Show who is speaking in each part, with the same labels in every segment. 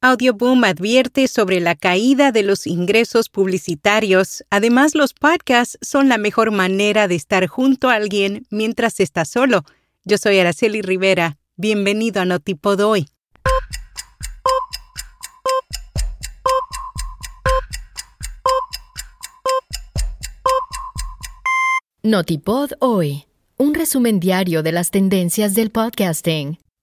Speaker 1: Audioboom advierte sobre la caída de los ingresos publicitarios. Además, los podcasts son la mejor manera de estar junto a alguien mientras está solo. Yo soy Araceli Rivera. Bienvenido a Notipod hoy.
Speaker 2: Notipod hoy. Un resumen diario de las tendencias del podcasting.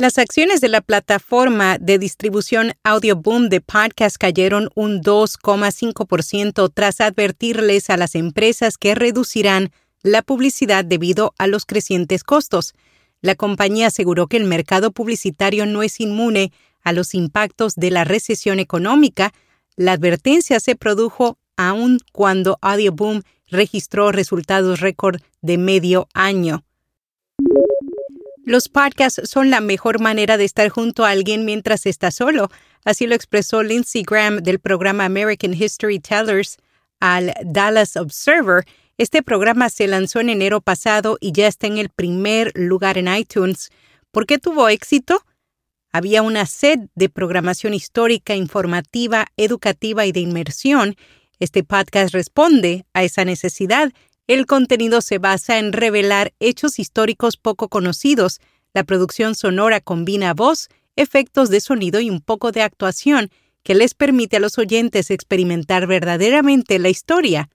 Speaker 1: Las acciones de la plataforma de distribución Audioboom de podcast cayeron un 2,5% tras advertirles a las empresas que reducirán la publicidad debido a los crecientes costos. La compañía aseguró que el mercado publicitario no es inmune a los impactos de la recesión económica. La advertencia se produjo aun cuando Audioboom registró resultados récord de medio año. Los podcasts son la mejor manera de estar junto a alguien mientras está solo. Así lo expresó Lindsey Graham del programa American History Tellers al Dallas Observer. Este programa se lanzó en enero pasado y ya está en el primer lugar en iTunes. ¿Por qué tuvo éxito? Había una sed de programación histórica, informativa, educativa y de inmersión. Este podcast responde a esa necesidad el contenido se basa en revelar hechos históricos poco conocidos. La producción sonora combina voz, efectos de sonido y un poco de actuación, que les permite a los oyentes experimentar verdaderamente la historia.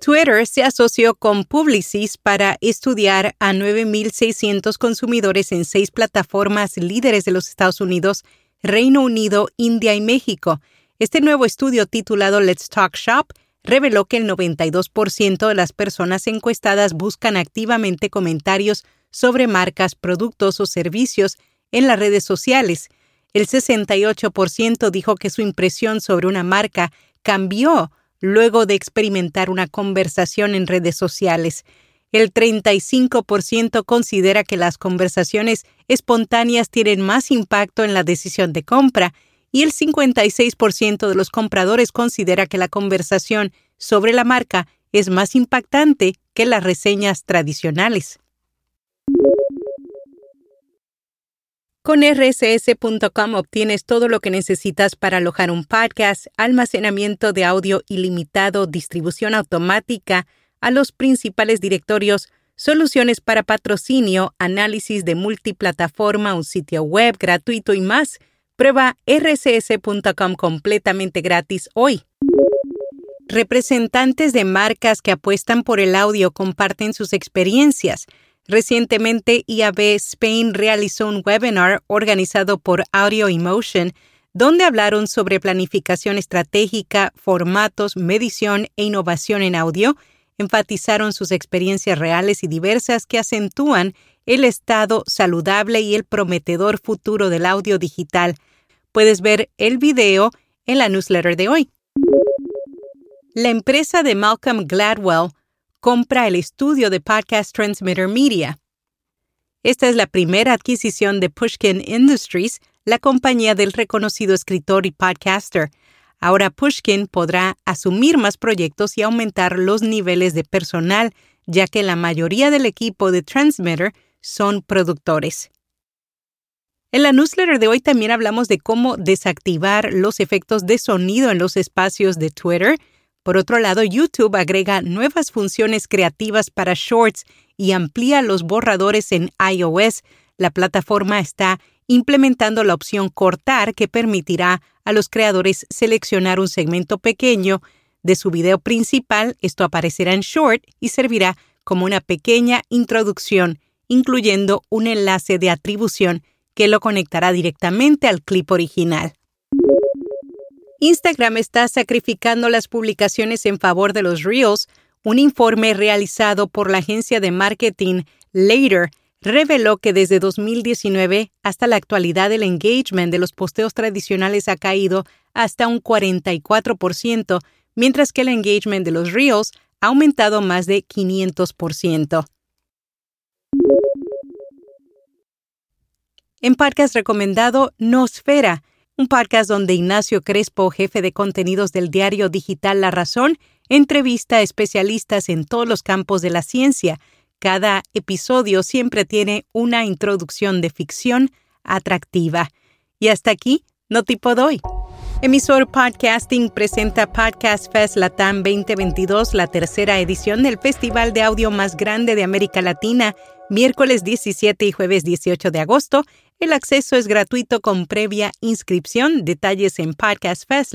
Speaker 1: Twitter se asoció con Publicis para estudiar a 9.600 consumidores en seis plataformas líderes de los Estados Unidos, Reino Unido, India y México. Este nuevo estudio titulado Let's Talk Shop reveló que el 92% de las personas encuestadas buscan activamente comentarios sobre marcas, productos o servicios en las redes sociales. El 68% dijo que su impresión sobre una marca cambió luego de experimentar una conversación en redes sociales. El 35% considera que las conversaciones espontáneas tienen más impacto en la decisión de compra y el 56% de los compradores considera que la conversación sobre la marca es más impactante que las reseñas tradicionales. Con rss.com obtienes todo lo que necesitas para alojar un podcast, almacenamiento de audio ilimitado, distribución automática a los principales directorios, soluciones para patrocinio, análisis de multiplataforma, un sitio web gratuito y más. Prueba rss.com completamente gratis hoy. Representantes de marcas que apuestan por el audio comparten sus experiencias. Recientemente, IAB Spain realizó un webinar organizado por Audio Emotion, donde hablaron sobre planificación estratégica, formatos, medición e innovación en audio. Enfatizaron sus experiencias reales y diversas que acentúan el estado saludable y el prometedor futuro del audio digital Puedes ver el video en la newsletter de hoy. La empresa de Malcolm Gladwell compra el estudio de Podcast Transmitter Media. Esta es la primera adquisición de Pushkin Industries, la compañía del reconocido escritor y podcaster. Ahora Pushkin podrá asumir más proyectos y aumentar los niveles de personal, ya que la mayoría del equipo de Transmitter son productores. En la newsletter de hoy también hablamos de cómo desactivar los efectos de sonido en los espacios de Twitter. Por otro lado, YouTube agrega nuevas funciones creativas para Shorts y amplía los borradores en iOS. La plataforma está implementando la opción cortar que permitirá a los creadores seleccionar un segmento pequeño de su video principal. Esto aparecerá en Short y servirá como una pequeña introducción, incluyendo un enlace de atribución que lo conectará directamente al clip original. Instagram está sacrificando las publicaciones en favor de los Reels. Un informe realizado por la agencia de marketing Later reveló que desde 2019 hasta la actualidad el engagement de los posteos tradicionales ha caído hasta un 44%, mientras que el engagement de los Reels ha aumentado más de 500%. En podcast recomendado Nosfera, un podcast donde Ignacio Crespo, jefe de contenidos del diario digital La Razón, entrevista a especialistas en todos los campos de la ciencia. Cada episodio siempre tiene una introducción de ficción atractiva. Y hasta aquí, no tipo doy. Emisor Podcasting presenta Podcast Fest Latam 2022, la tercera edición del festival de audio más grande de América Latina, miércoles 17 y jueves 18 de agosto. El acceso es gratuito con previa inscripción. Detalles en Podcast Fest.